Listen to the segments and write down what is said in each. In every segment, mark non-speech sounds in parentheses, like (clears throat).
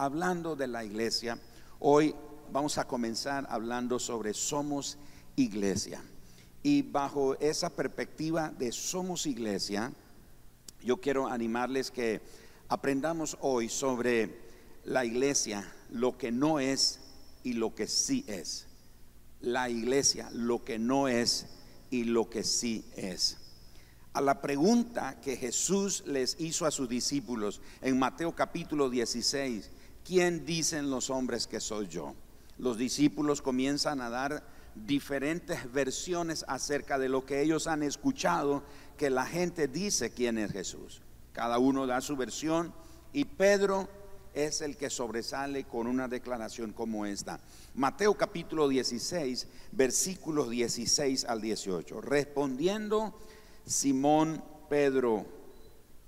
hablando de la iglesia. Hoy vamos a comenzar hablando sobre somos iglesia. Y bajo esa perspectiva de somos iglesia, yo quiero animarles que aprendamos hoy sobre la iglesia, lo que no es y lo que sí es. La iglesia, lo que no es y lo que sí es. A la pregunta que Jesús les hizo a sus discípulos en Mateo capítulo 16, ¿quién dicen los hombres que soy yo? Los discípulos comienzan a dar diferentes versiones acerca de lo que ellos han escuchado que la gente dice quién es Jesús. Cada uno da su versión y Pedro es el que sobresale con una declaración como esta. Mateo capítulo 16, versículos 16 al 18. Respondiendo Simón Pedro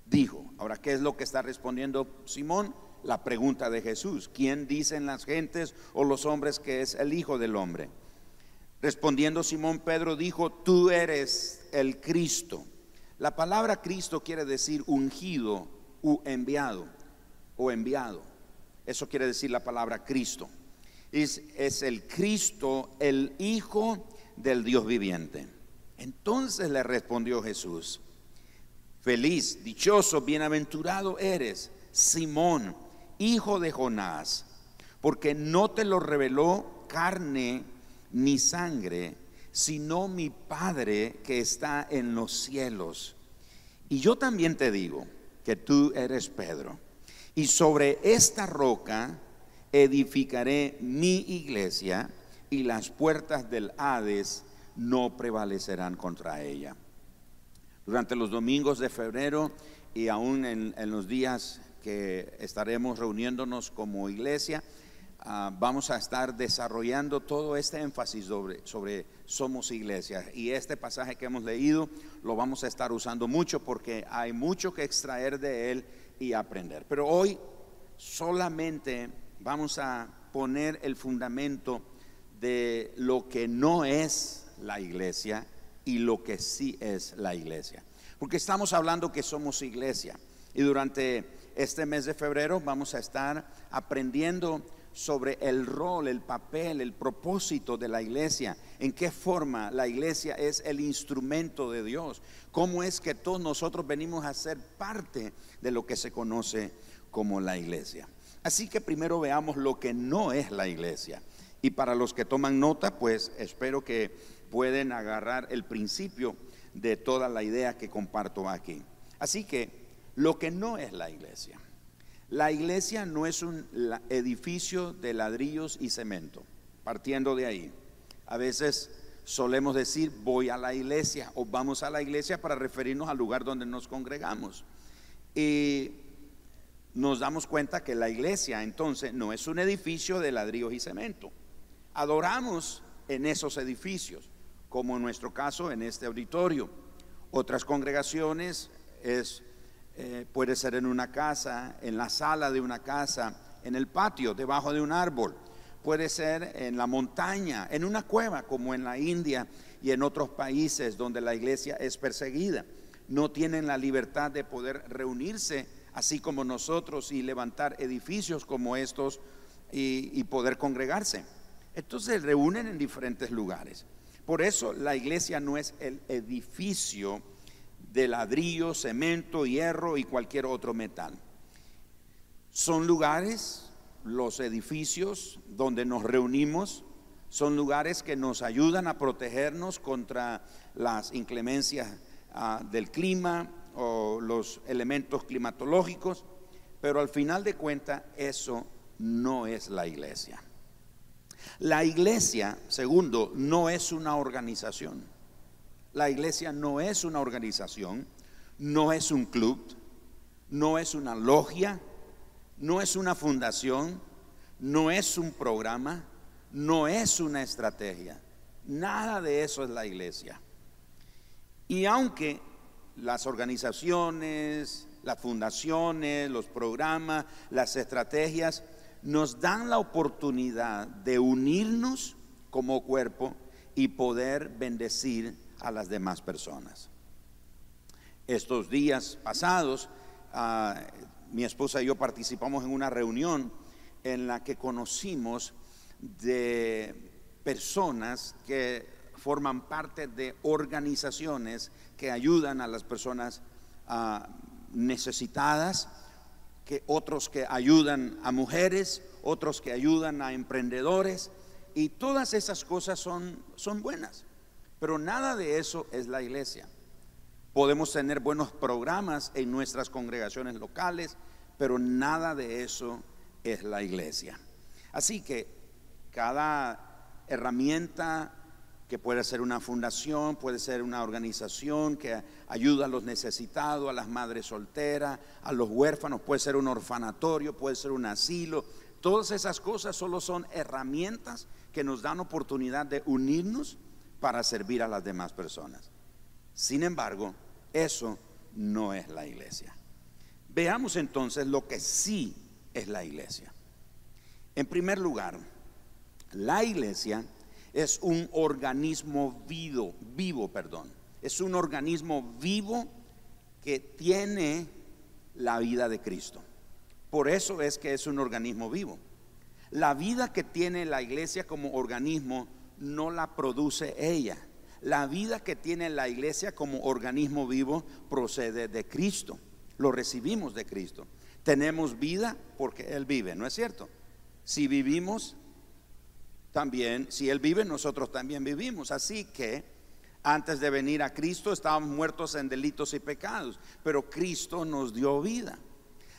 dijo, ahora, ¿qué es lo que está respondiendo Simón? La pregunta de Jesús, ¿quién dicen las gentes o los hombres que es el Hijo del Hombre? Respondiendo Simón Pedro dijo, tú eres el Cristo la palabra Cristo quiere decir ungido u enviado o enviado. Eso quiere decir la palabra Cristo. Es, es el Cristo, el Hijo del Dios viviente. Entonces le respondió Jesús, feliz, dichoso, bienaventurado eres, Simón, hijo de Jonás, porque no te lo reveló carne ni sangre, sino mi Padre que está en los cielos. Y yo también te digo que tú eres Pedro, y sobre esta roca edificaré mi iglesia, y las puertas del Hades no prevalecerán contra ella. Durante los domingos de febrero y aún en, en los días que estaremos reuniéndonos como iglesia, Ah, vamos a estar desarrollando todo este énfasis sobre, sobre somos iglesia. Y este pasaje que hemos leído lo vamos a estar usando mucho porque hay mucho que extraer de él y aprender. Pero hoy solamente vamos a poner el fundamento de lo que no es la iglesia y lo que sí es la iglesia. Porque estamos hablando que somos iglesia. Y durante este mes de febrero vamos a estar aprendiendo sobre el rol, el papel, el propósito de la iglesia, en qué forma la iglesia es el instrumento de Dios, cómo es que todos nosotros venimos a ser parte de lo que se conoce como la iglesia. Así que primero veamos lo que no es la iglesia. Y para los que toman nota, pues espero que pueden agarrar el principio de toda la idea que comparto aquí. Así que lo que no es la iglesia. La iglesia no es un edificio de ladrillos y cemento, partiendo de ahí. A veces solemos decir voy a la iglesia o vamos a la iglesia para referirnos al lugar donde nos congregamos. Y nos damos cuenta que la iglesia entonces no es un edificio de ladrillos y cemento. Adoramos en esos edificios, como en nuestro caso en este auditorio. Otras congregaciones es eh, puede ser en una casa, en la sala de una casa, en el patio, debajo de un árbol. Puede ser en la montaña, en una cueva, como en la India y en otros países donde la iglesia es perseguida. No tienen la libertad de poder reunirse así como nosotros y levantar edificios como estos y, y poder congregarse. Entonces se reúnen en diferentes lugares. Por eso la iglesia no es el edificio de ladrillo, cemento, hierro y cualquier otro metal. Son lugares, los edificios donde nos reunimos, son lugares que nos ayudan a protegernos contra las inclemencias ah, del clima o los elementos climatológicos, pero al final de cuentas eso no es la iglesia. La iglesia, segundo, no es una organización. La iglesia no es una organización, no es un club, no es una logia, no es una fundación, no es un programa, no es una estrategia. Nada de eso es la iglesia. Y aunque las organizaciones, las fundaciones, los programas, las estrategias nos dan la oportunidad de unirnos como cuerpo y poder bendecir a las demás personas. Estos días pasados, ah, mi esposa y yo participamos en una reunión en la que conocimos de personas que forman parte de organizaciones que ayudan a las personas ah, necesitadas, que otros que ayudan a mujeres, otros que ayudan a emprendedores, y todas esas cosas son, son buenas, pero nada de eso es la iglesia. Podemos tener buenos programas en nuestras congregaciones locales, pero nada de eso es la iglesia. Así que cada herramienta que puede ser una fundación, puede ser una organización que ayuda a los necesitados, a las madres solteras, a los huérfanos, puede ser un orfanatorio, puede ser un asilo. Todas esas cosas solo son herramientas que nos dan oportunidad de unirnos para servir a las demás personas. Sin embargo, eso no es la iglesia. Veamos entonces lo que sí es la iglesia. En primer lugar, la iglesia es un organismo vivo, vivo, perdón. Es un organismo vivo que tiene la vida de Cristo. Por eso es que es un organismo vivo. La vida que tiene la iglesia como organismo no la produce ella. La vida que tiene la iglesia como organismo vivo procede de Cristo. Lo recibimos de Cristo. Tenemos vida porque Él vive, ¿no es cierto? Si vivimos, también, si Él vive, nosotros también vivimos. Así que antes de venir a Cristo estábamos muertos en delitos y pecados, pero Cristo nos dio vida.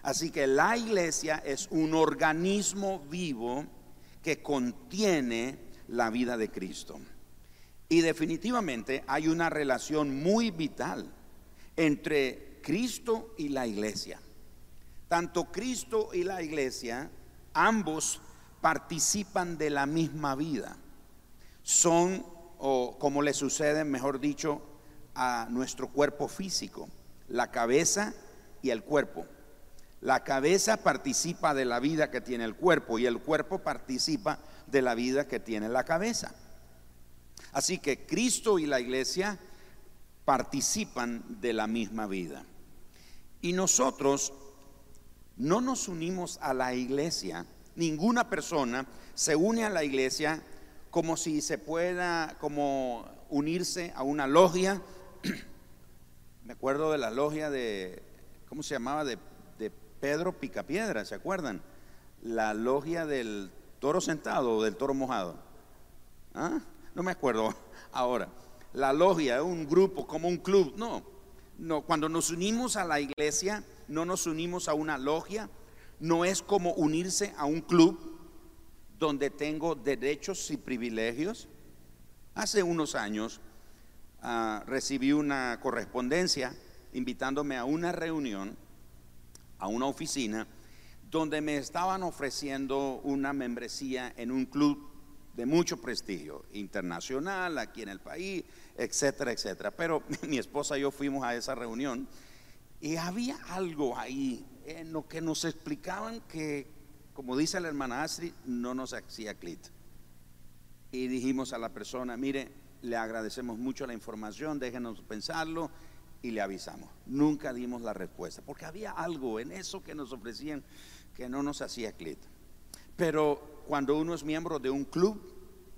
Así que la iglesia es un organismo vivo que contiene la vida de Cristo. Y definitivamente hay una relación muy vital entre Cristo y la iglesia. Tanto Cristo y la iglesia, ambos participan de la misma vida. Son, o como le sucede, mejor dicho, a nuestro cuerpo físico, la cabeza y el cuerpo. La cabeza participa de la vida que tiene el cuerpo y el cuerpo participa de la vida que tiene la cabeza. Así que Cristo y la iglesia participan de la misma vida. Y nosotros no nos unimos a la iglesia, ninguna persona se une a la iglesia como si se pueda como unirse a una logia. (clears throat) Me acuerdo de la logia de, ¿cómo se llamaba? De, de Pedro Picapiedra, ¿se acuerdan? La logia del toro sentado o del toro mojado. ¿Ah? no me acuerdo (laughs) ahora, la logia, un grupo, como un club, no, no, cuando nos unimos a la iglesia, no nos unimos a una logia, no es como unirse a un club donde tengo derechos y privilegios. Hace unos años ah, recibí una correspondencia invitándome a una reunión, a una oficina, donde me estaban ofreciendo una membresía en un club de mucho prestigio internacional aquí en el país, etcétera, etcétera. Pero (laughs) mi esposa y yo fuimos a esa reunión y había algo ahí en lo que nos explicaban que, como dice la hermana Astrid, no nos hacía clit. Y dijimos a la persona, mire, le agradecemos mucho la información, déjenos pensarlo y le avisamos. Nunca dimos la respuesta, porque había algo en eso que nos ofrecían que no nos hacía clit. Pero cuando uno es miembro de un club,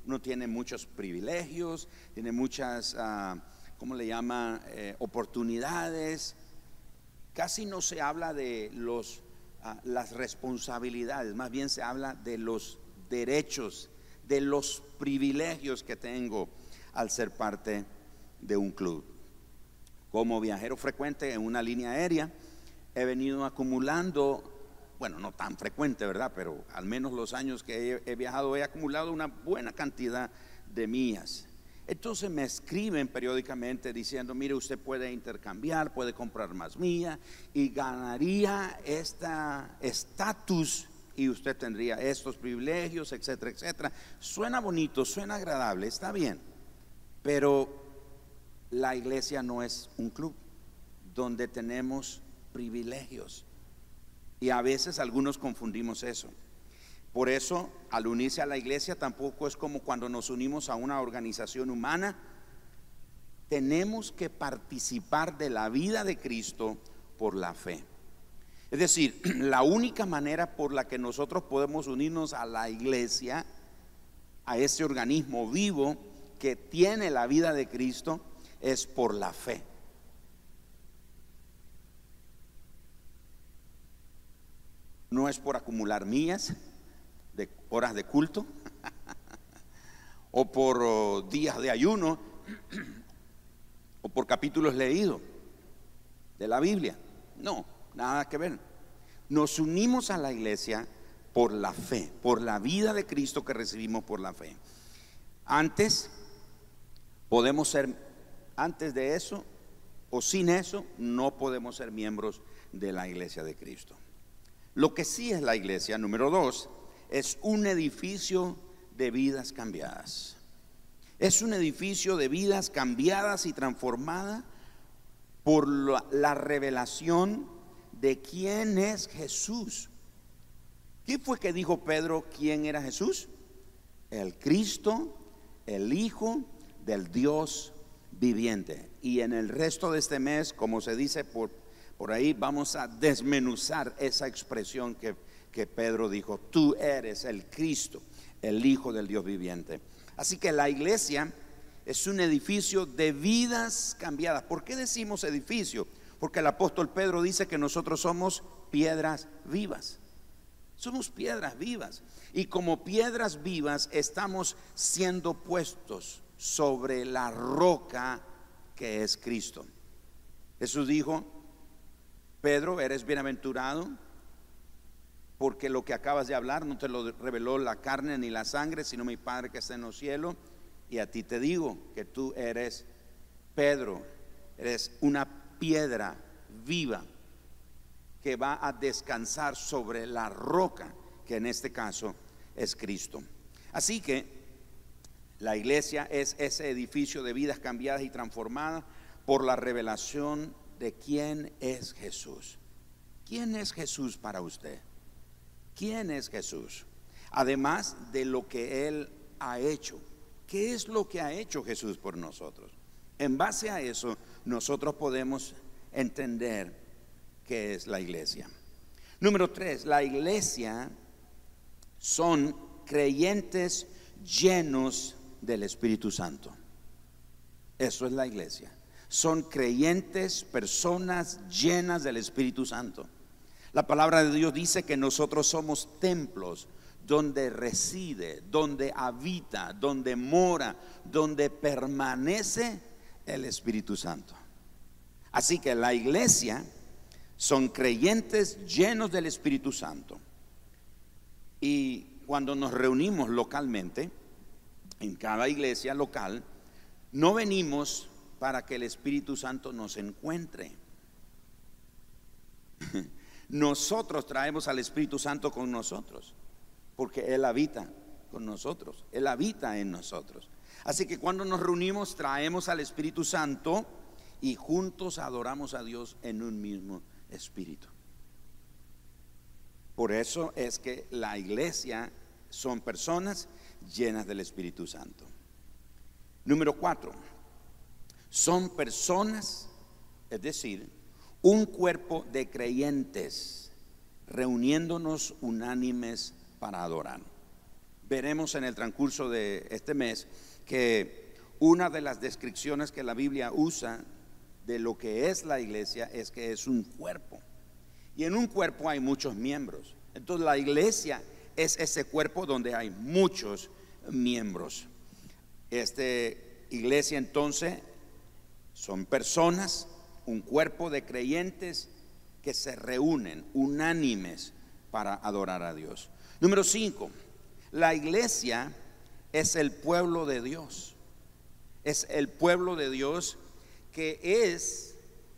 uno tiene muchos privilegios, tiene muchas, uh, ¿cómo le llama?, eh, oportunidades. Casi no se habla de los, ah, las responsabilidades, más bien se habla de los derechos, de los privilegios que tengo al ser parte de un club. Como viajero frecuente en una línea aérea, he venido acumulando bueno, no tan frecuente, ¿verdad? Pero al menos los años que he, viajado he acumulado una buena cantidad de mías. Entonces me escriben periódicamente diciendo, mire, usted puede intercambiar, puede comprar más mía y ganaría este estatus y usted tendría estos privilegios, etcétera, etcétera. Suena bonito, suena agradable, está bien, pero la iglesia no es un club donde tenemos privilegios. Y a veces algunos confundimos eso. Por eso, al unirse a la iglesia tampoco es como cuando nos unimos a una organización humana. Tenemos que participar de la vida de Cristo por la fe. Es decir, (clears throat) la única manera por la que nosotros podemos unirnos a la iglesia, a ese organismo vivo que tiene la vida de Cristo, es por la fe. No es por acumular mías de horas de culto (laughs) o por oh, días de ayuno (clears throat) o por capítulos leídos de la Biblia. No, nada que ver. Nos unimos a la iglesia por la fe, por la vida de Cristo que recibimos por la fe. Antes podemos ser, antes de eso o sin eso, no podemos ser miembros de la iglesia de Cristo. Lo que sí es la iglesia, número dos, es un edificio de vidas cambiadas. Es un edificio de vidas cambiadas y transformadas por la, revelación de quién es Jesús. ¿Qué fue que dijo Pedro quién era Jesús? El Cristo, el Hijo del Dios viviente. Y en el resto de este mes, como se dice por, por ahí, vamos a desmenuzar esa expresión que, que Pedro dijo, tú eres el Cristo, el Hijo del Dios viviente. Así que la iglesia es un edificio de vidas cambiadas. ¿Por qué decimos edificio? Porque el apóstol Pedro dice que nosotros somos piedras vivas. Somos piedras vivas. Y como piedras vivas estamos siendo puestos sobre la roca que es Cristo. Jesús dijo, Pedro, eres bienaventurado porque lo que acabas de hablar no te lo reveló la carne ni la sangre, sino mi Padre que está en los cielos. Y a ti te digo que tú eres Pedro, eres una piedra viva que va a descansar sobre la roca, que en este caso es Cristo. Así que la iglesia es ese edificio de vidas cambiadas y transformadas por la revelación de quién es Jesús. ¿Quién es Jesús para usted? ¿Quién es Jesús? Además de lo que Él ha hecho. ¿Qué es lo que ha hecho Jesús por nosotros? En base a eso, nosotros podemos entender qué es la iglesia. Número tres, la iglesia son creyentes llenos del Espíritu Santo. Eso es la iglesia. Son creyentes, personas llenas del Espíritu Santo. La palabra de Dios dice que nosotros somos templos donde reside, donde habita, donde mora, donde permanece el Espíritu Santo. Así que la iglesia son creyentes llenos del Espíritu Santo. Y cuando nos reunimos localmente, en cada iglesia local, no venimos para que el Espíritu Santo nos encuentre. (laughs) Nosotros traemos al Espíritu Santo con nosotros, porque Él habita con nosotros, Él habita en nosotros. Así que cuando nos reunimos traemos al Espíritu Santo y juntos adoramos a Dios en un mismo espíritu. Por eso es que la iglesia son personas llenas del Espíritu Santo. Número cuatro, son personas, es decir, un cuerpo de creyentes reuniéndonos unánimes para adorar. Veremos en el transcurso de este mes que una de las descripciones que la Biblia usa de lo que es la iglesia es que es un cuerpo. Y en un cuerpo hay muchos miembros. Entonces la iglesia es ese cuerpo donde hay muchos miembros. Esta iglesia entonces son personas un cuerpo de creyentes que se reúnen unánimes para adorar a Dios. Número 5, la iglesia es el pueblo de Dios. Es el pueblo de Dios que es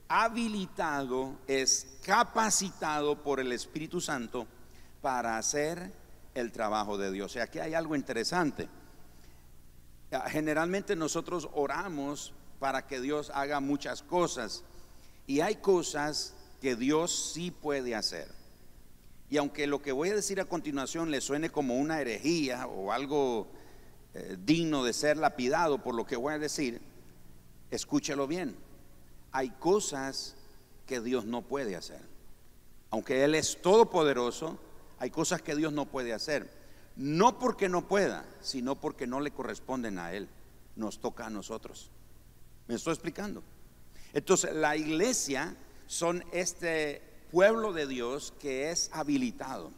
habilitado, es capacitado por el Espíritu Santo para hacer el trabajo de Dios. Sea, aquí hay algo interesante. Generalmente nosotros oramos para que Dios haga muchas cosas y hay cosas que Dios sí puede hacer. Y aunque lo que voy a decir a continuación le suene como una herejía o algo eh, digno de ser lapidado por lo que voy a decir, escúchelo bien. Hay cosas que Dios no puede hacer. Aunque Él es todopoderoso, hay cosas que Dios no puede hacer. No porque no pueda, sino porque no le corresponden a Él. Nos toca a nosotros. ¿Me estoy explicando? Entonces, la iglesia son este pueblo de Dios que es habilitado.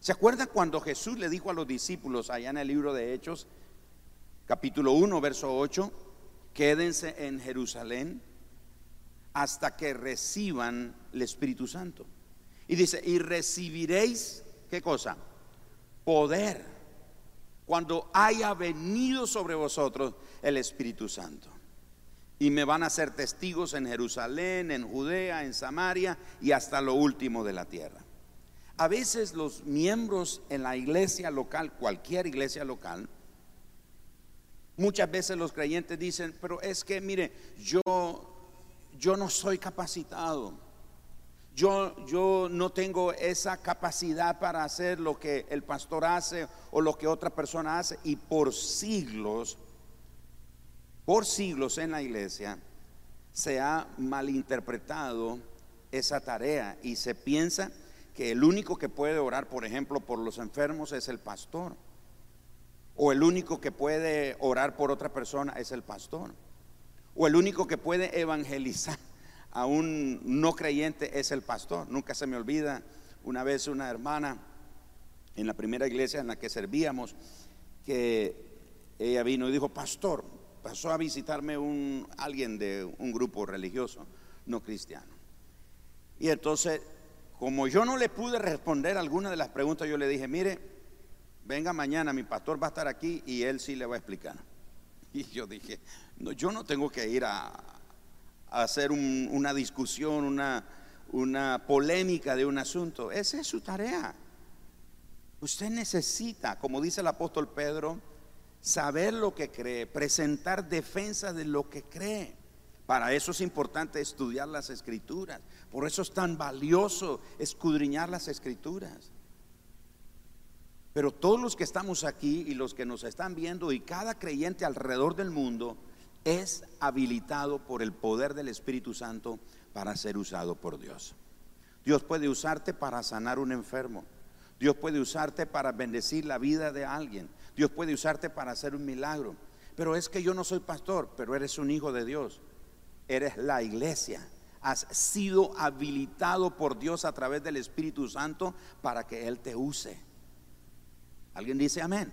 ¿Se acuerda cuando Jesús le dijo a los discípulos allá en el libro de Hechos, capítulo 1, verso 8, quédense en Jerusalén hasta que reciban el Espíritu Santo? Y dice, y recibiréis, ¿qué cosa? Poder cuando haya venido sobre vosotros el Espíritu Santo y me van a ser testigos en Jerusalén, en Judea, en Samaria y hasta lo último de la tierra. A veces los miembros en la iglesia local, cualquier iglesia local, muchas veces los creyentes dicen, pero es que mire, yo yo no soy capacitado. Yo, yo no tengo esa capacidad para hacer lo que el pastor hace o lo que otra persona hace. Y por siglos por siglos en la iglesia se ha malinterpretado esa tarea y se piensa que el único que puede orar, por ejemplo, por los enfermos es el pastor. O el único que puede orar por otra persona es el pastor. O el único que puede evangelizar a un no creyente es el pastor. Nunca se me olvida una vez una hermana en la primera iglesia en la que servíamos que ella vino y dijo, pastor, pasó a visitarme un, alguien de un grupo religioso no cristiano. Y entonces, como yo no le pude responder alguna de las preguntas, yo le dije, mire, venga mañana, mi pastor va a estar aquí y él sí le va a explicar. (laughs) Y yo dije, no, yo no tengo que ir a, hacer una discusión, una, una polémica de un asunto. Esa es su tarea. Usted necesita, como dice el apóstol Pedro, saber lo que cree, presentar defensa de lo que cree. Para eso es importante estudiar las escrituras. Por eso es tan valioso escudriñar las escrituras. Pero todos los que estamos aquí y los que nos están viendo y cada creyente alrededor del mundo es habilitado por el poder del Espíritu Santo para ser usado por Dios. Dios puede usarte para sanar un enfermo. Dios puede usarte para bendecir la vida de alguien. Dios puede usarte para hacer un milagro. Pero es que yo no soy pastor, pero eres un hijo de Dios. Eres la iglesia. Has sido habilitado por Dios a través del Espíritu Santo para que Él te use. ¿Alguien dice amén?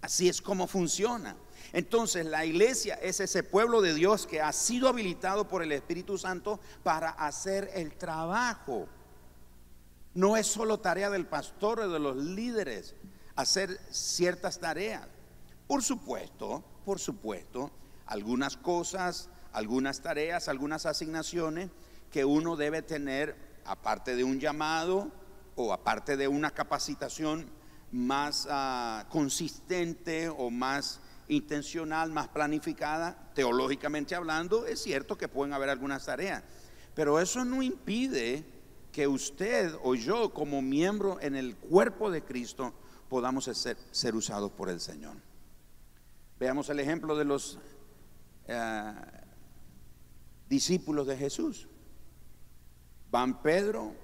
Así es como funciona. Entonces la iglesia es ese pueblo de Dios que ha sido habilitado por el Espíritu Santo para hacer el trabajo. No es solo tarea del pastor o de los líderes, hacer ciertas tareas. Por supuesto, por supuesto, algunas cosas, algunas tareas, algunas asignaciones que uno debe tener aparte de un llamado o aparte de una capacitación más ah, consistente o más intencional, más planificada, teológicamente hablando, es cierto que pueden haber algunas tareas, pero eso no impide que usted o yo como miembro en el cuerpo de Cristo podamos ser, usados por el Señor. Veamos el ejemplo de los eh, discípulos de Jesús. Van Pedro,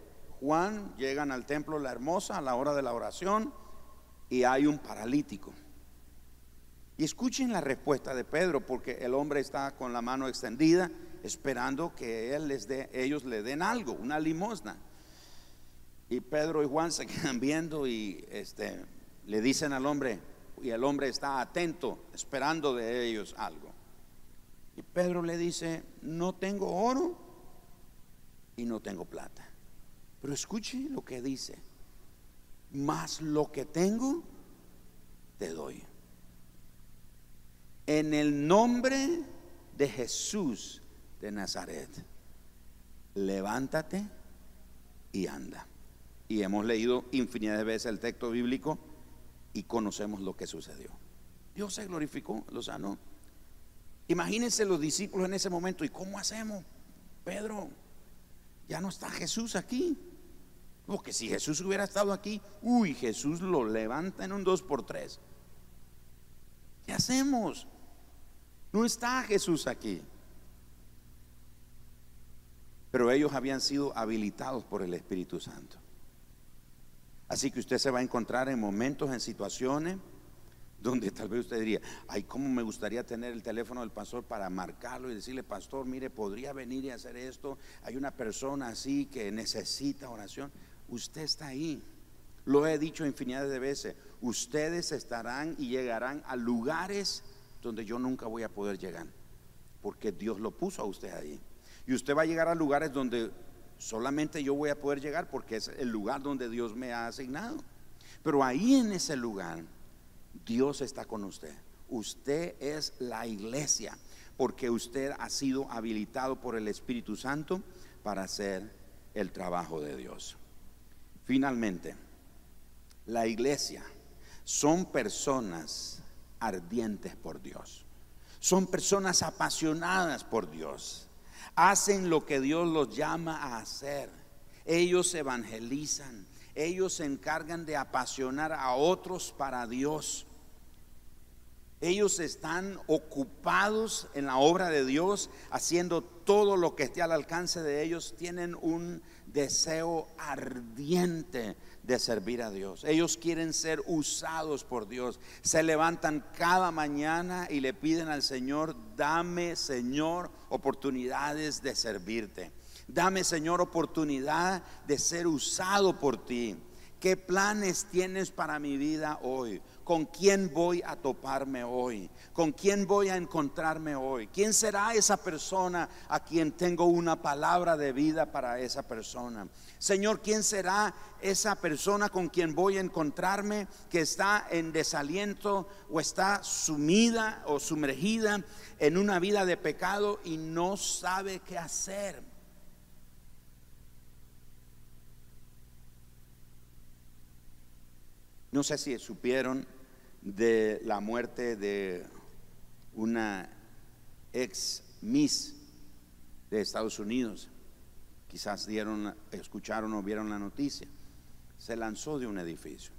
Juan, llegan al templo La Hermosa a la hora de la oración y hay un paralítico. Y escuchen la respuesta de Pedro, porque el hombre está con la mano extendida, esperando que él les dé, ellos le den algo, una limosna. Y Pedro y Juan se quedan viendo y este, le dicen al hombre, y el hombre está atento, esperando de ellos algo. Y Pedro le dice, no tengo oro y no tengo plata. Pero escuche lo que dice, más lo que tengo, te doy. En el nombre de Jesús de Nazaret, levántate y anda. Y hemos leído infinidad de veces el texto bíblico y conocemos lo que sucedió. Dios se glorificó, lo sanó. Imagínense los discípulos en ese momento. ¿Y cómo hacemos? Pedro, ya no está Jesús aquí. Porque si Jesús hubiera estado aquí, uy, Jesús lo levanta en un dos por tres. ¿Qué hacemos? No está Jesús aquí. pero ellos habían sido habilitados por el Espíritu Santo. Así que usted se va a encontrar en momentos, en situaciones donde tal vez usted diría, ay, cómo me gustaría tener el teléfono del pastor para marcarlo y decirle, pastor, mire, podría venir y hacer esto. Hay una persona así que necesita oración. Usted está ahí. Lo he dicho infinidad de veces. Ustedes estarán y llegarán a lugares donde yo nunca voy a poder llegar, porque Dios lo puso a usted ahí. Y usted va a llegar a lugares donde solamente yo voy a poder llegar porque es el lugar donde Dios me ha asignado. Pero ahí en ese lugar, Dios está con usted. Usted es la iglesia porque usted ha sido habilitado por el Espíritu Santo para hacer el trabajo de Dios. Finalmente, la iglesia son personas ardientes por Dios. Son personas apasionadas por Dios. Hacen lo que Dios los llama a hacer. Ellos evangelizan. Ellos se encargan de apasionar a otros para Dios. Ellos están ocupados en la obra de Dios, haciendo todo lo que esté al alcance de ellos. Tienen un deseo ardiente de servir a Dios. Ellos quieren ser usados por Dios. Se levantan cada mañana y le piden al Señor, dame Señor oportunidades de servirte. Dame Señor oportunidad de ser usado por ti. ¿Qué planes tienes para mi vida hoy? ¿Con quién voy a toparme hoy? ¿Con quién voy a encontrarme hoy? ¿Quién será esa persona a quien tengo una palabra de vida para esa persona? Señor, ¿quién será esa persona con quien voy a encontrarme que está en desaliento o está sumida o sumergida en una vida de pecado y no sabe qué hacer? No sé si supieron de la muerte de una ex Miss de Estados Unidos. Quizás dieron, escucharon o vieron la noticia. Se lanzó de un edificio.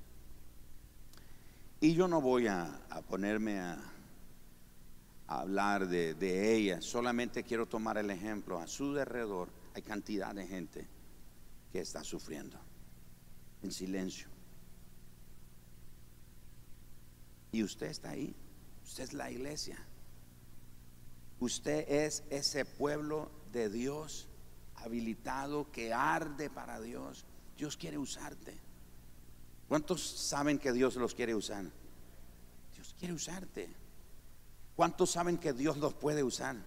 Y yo no voy a, ponerme a, hablar de, de ella, solamente quiero tomar el ejemplo. A su alrededor hay cantidad de gente que está sufriendo en silencio Y usted está ahí. Usted es la iglesia. Usted es ese pueblo de Dios habilitado que arde para Dios. Dios quiere usarte. ¿Cuántos saben que Dios los quiere usar? Dios quiere usarte. ¿Cuántos saben que Dios los puede usar?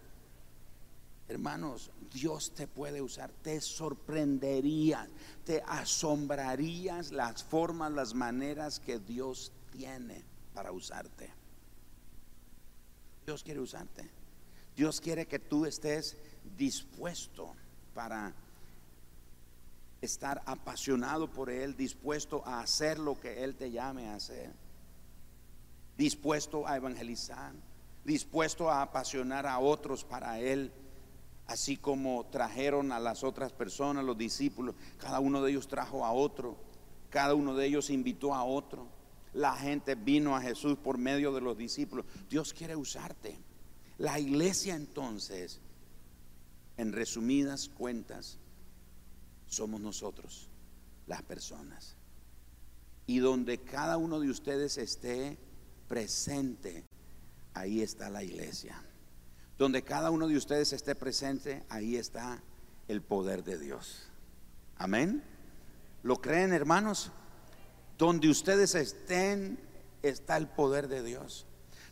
Hermanos, Dios te puede usar, te sorprenderías, te asombrarías las formas, las maneras que Dios tiene para usarte. Dios quiere usarte. Dios quiere que tú estés dispuesto para estar apasionado por Él, dispuesto a hacer lo que Él te llame a hacer, dispuesto a evangelizar, dispuesto a apasionar a otros para Él, así como trajeron a las otras personas, los discípulos, cada uno de ellos trajo a otro, cada uno de ellos invitó a otro la gente vino a Jesús por medio de los discípulos. Dios quiere usarte. La iglesia entonces, en resumidas cuentas, somos nosotros, las personas. Y donde cada uno de ustedes esté presente, ahí está la iglesia. Donde cada uno de ustedes esté presente, ahí está el poder de Dios. Amén. ¿Lo creen, hermanos? Donde ustedes estén está el poder de Dios.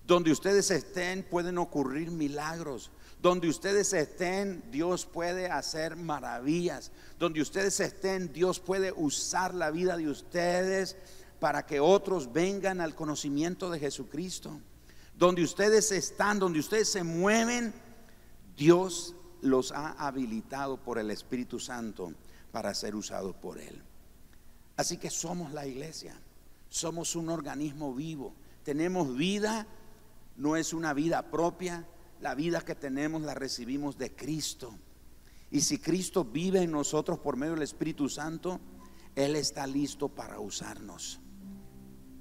Donde ustedes estén pueden ocurrir milagros. Donde ustedes estén, Dios puede hacer maravillas. Donde ustedes estén, Dios puede usar la vida de ustedes para que otros vengan al conocimiento de Jesucristo. Donde ustedes están, donde ustedes se mueven, Dios los ha habilitado por el Espíritu Santo para ser usados por Él. Así que somos la iglesia, somos un organismo vivo, tenemos vida, no es una vida propia, la vida que tenemos la recibimos de Cristo. Y si Cristo vive en nosotros por medio del Espíritu Santo, Él está listo para usarnos.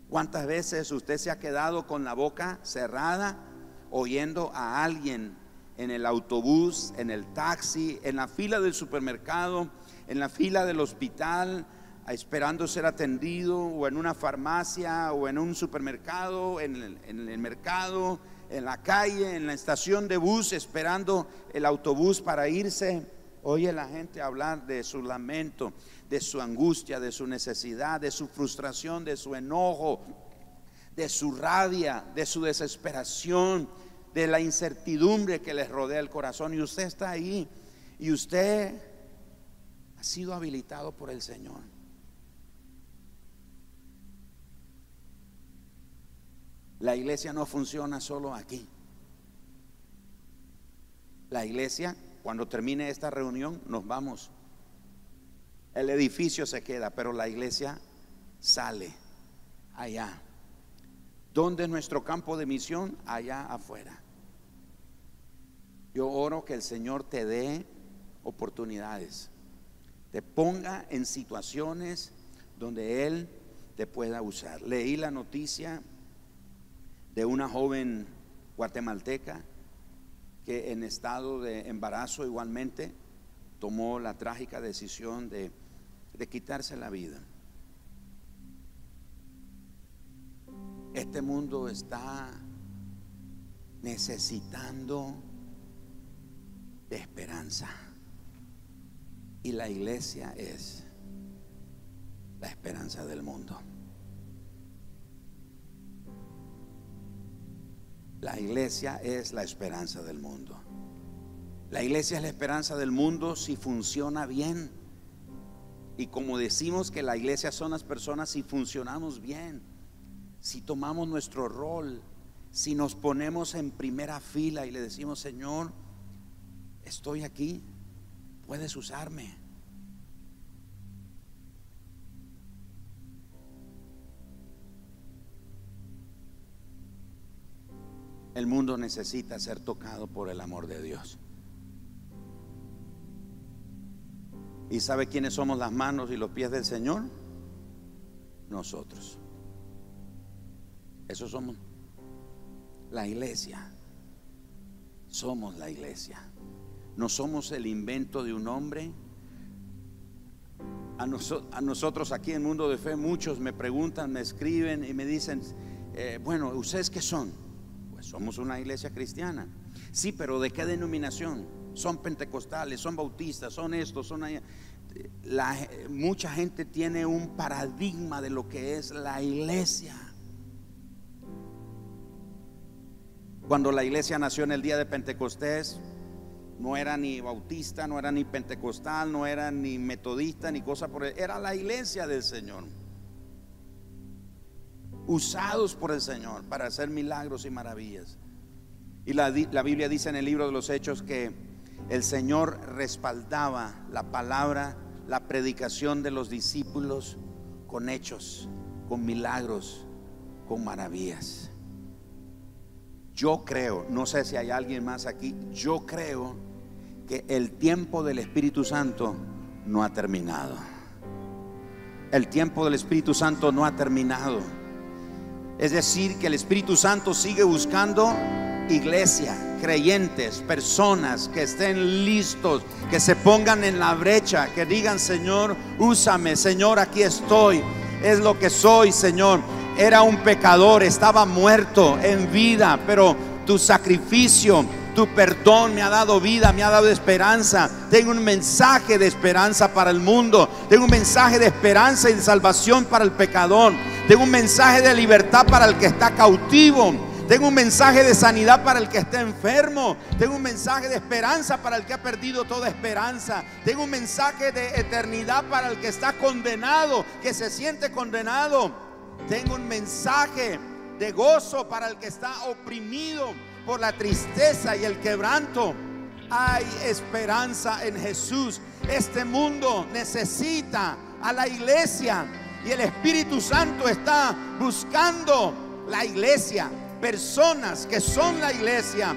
¿Cuántas veces usted se ha quedado con la boca cerrada oyendo a alguien en el autobús, en el taxi, en la fila del supermercado, en la fila del hospital, esperando ser atendido, o en una farmacia, o en un supermercado, en el, en el mercado, en la calle, en la estación de bus, esperando el autobús para irse. Oye la gente hablar de su lamento, de su angustia, de su necesidad, de su frustración, de su enojo, de su rabia, de su desesperación, de la incertidumbre que les rodea el corazón. Y usted está ahí y usted ha sido habilitado por el Señor. La iglesia no funciona solo aquí. La iglesia, cuando termine esta reunión, nos vamos. El edificio se queda, pero la iglesia sale allá. ¿Dónde es nuestro campo de misión? Allá afuera. Yo oro que el Señor te dé oportunidades, te ponga en situaciones donde Él te pueda usar. Leí la noticia de una joven guatemalteca que en estado de embarazo igualmente tomó la trágica decisión de, de quitarse la vida. Este mundo está necesitando de esperanza. Y la iglesia es la esperanza del mundo. La iglesia es la esperanza del mundo. La iglesia es la esperanza del mundo si funciona bien. Y como decimos que la iglesia son las personas si funcionamos bien si tomamos nuestro rol, si nos ponemos en primera fila y le decimos, Señor, estoy aquí, puedes usarme. El mundo necesita ser tocado por el amor de Dios. ¿Y sabe quiénes somos las manos y los pies del Señor? Nosotros. Eso somos la iglesia. Somos la iglesia. No somos el invento de un hombre. A, nosotros aquí en Mundo de Fe muchos me preguntan, me escriben y me dicen, eh, bueno, ¿ustedes qué son? Pues somos una iglesia cristiana. Sí, pero ¿de qué denominación? Son pentecostales, son bautistas, son estos, son allá. La, mucha gente tiene un paradigma de lo que es la iglesia. Cuando la iglesia nació en el día de Pentecostés, no era ni bautista, no era ni pentecostal, no era ni metodista, ni cosa por el, era la iglesia del Señor. Usados por el Señor para hacer milagros y maravillas. Y la, la Biblia dice en el libro de los Hechos que el Señor respaldaba la palabra, la predicación de los discípulos con hechos, con milagros, con maravillas. Yo creo, no sé si hay alguien más aquí, yo creo que el tiempo del Espíritu Santo no ha terminado. El tiempo del Espíritu Santo no ha terminado. Es decir, que el Espíritu Santo sigue buscando iglesia, creyentes, personas que estén listos, que se pongan en la brecha, que digan, Señor, úsame, Señor, aquí estoy. Es lo que soy, Señor era un pecador, estaba muerto en vida, pero tu sacrificio, tu perdón me ha dado vida, me ha dado esperanza. Tengo un mensaje de esperanza para el mundo. Tengo un mensaje de esperanza y de salvación para el pecador. Tengo un mensaje de libertad para el que está cautivo. Tengo un mensaje de sanidad para el que está enfermo. Tengo un mensaje de esperanza para el que ha perdido toda esperanza. Tengo un mensaje de eternidad para el que está condenado, que se siente condenado. Tengo un mensaje de gozo para el que está oprimido por la tristeza y el quebranto. Hay esperanza en Jesús. Este mundo necesita a la iglesia y el Espíritu Santo está buscando la iglesia, personas que son la iglesia,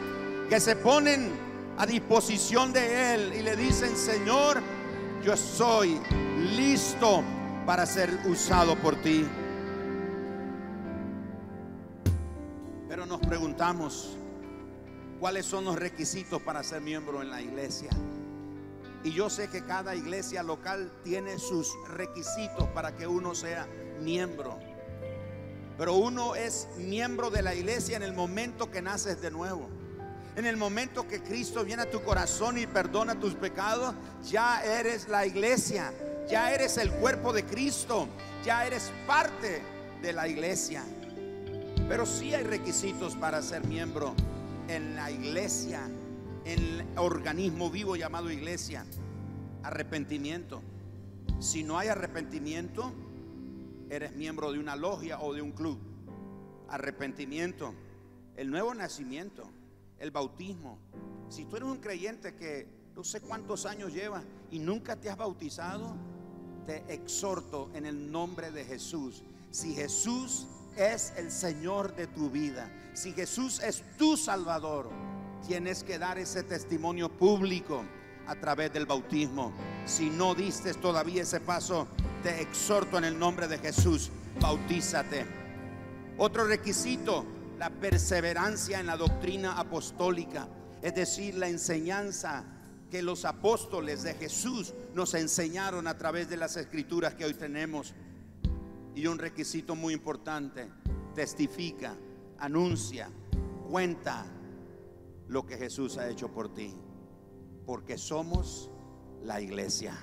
que se ponen a disposición de Él y le dicen, Señor, yo soy listo para ser usado por ti. nos preguntamos, cuáles son los requisitos para ser miembro en la iglesia. Y yo sé que cada iglesia local tiene sus requisitos para que uno sea miembro. Pero uno es miembro de la iglesia en el momento que naces de nuevo. En el momento que Cristo viene a tu corazón y perdona tus pecados, ya eres la iglesia, ya eres el cuerpo de Cristo, ya eres parte de la iglesia. Pero sí hay requisitos para ser miembro en la iglesia, el organismo vivo llamado iglesia. Arrepentimiento. Si no hay arrepentimiento, eres miembro de una logia o de un club. Arrepentimiento. El nuevo nacimiento. El bautismo. Si tú eres un creyente que no sé cuántos años llevas y nunca te has bautizado, te exhorto en el nombre de Jesús. Si Jesús es el Señor de tu vida, si Jesús es tu Salvador, tienes que dar ese testimonio público a través del bautismo. Si no diste todavía ese paso, te exhorto en el nombre de Jesús, bautízate. Otro requisito, la perseverancia en la doctrina apostólica, es decir, la enseñanza que los apóstoles de Jesús nos enseñaron a través de las escrituras que hoy tenemos. Y un requisito muy importante, testifica, anuncia, cuenta lo que Jesús ha hecho por ti. Porque somos la iglesia.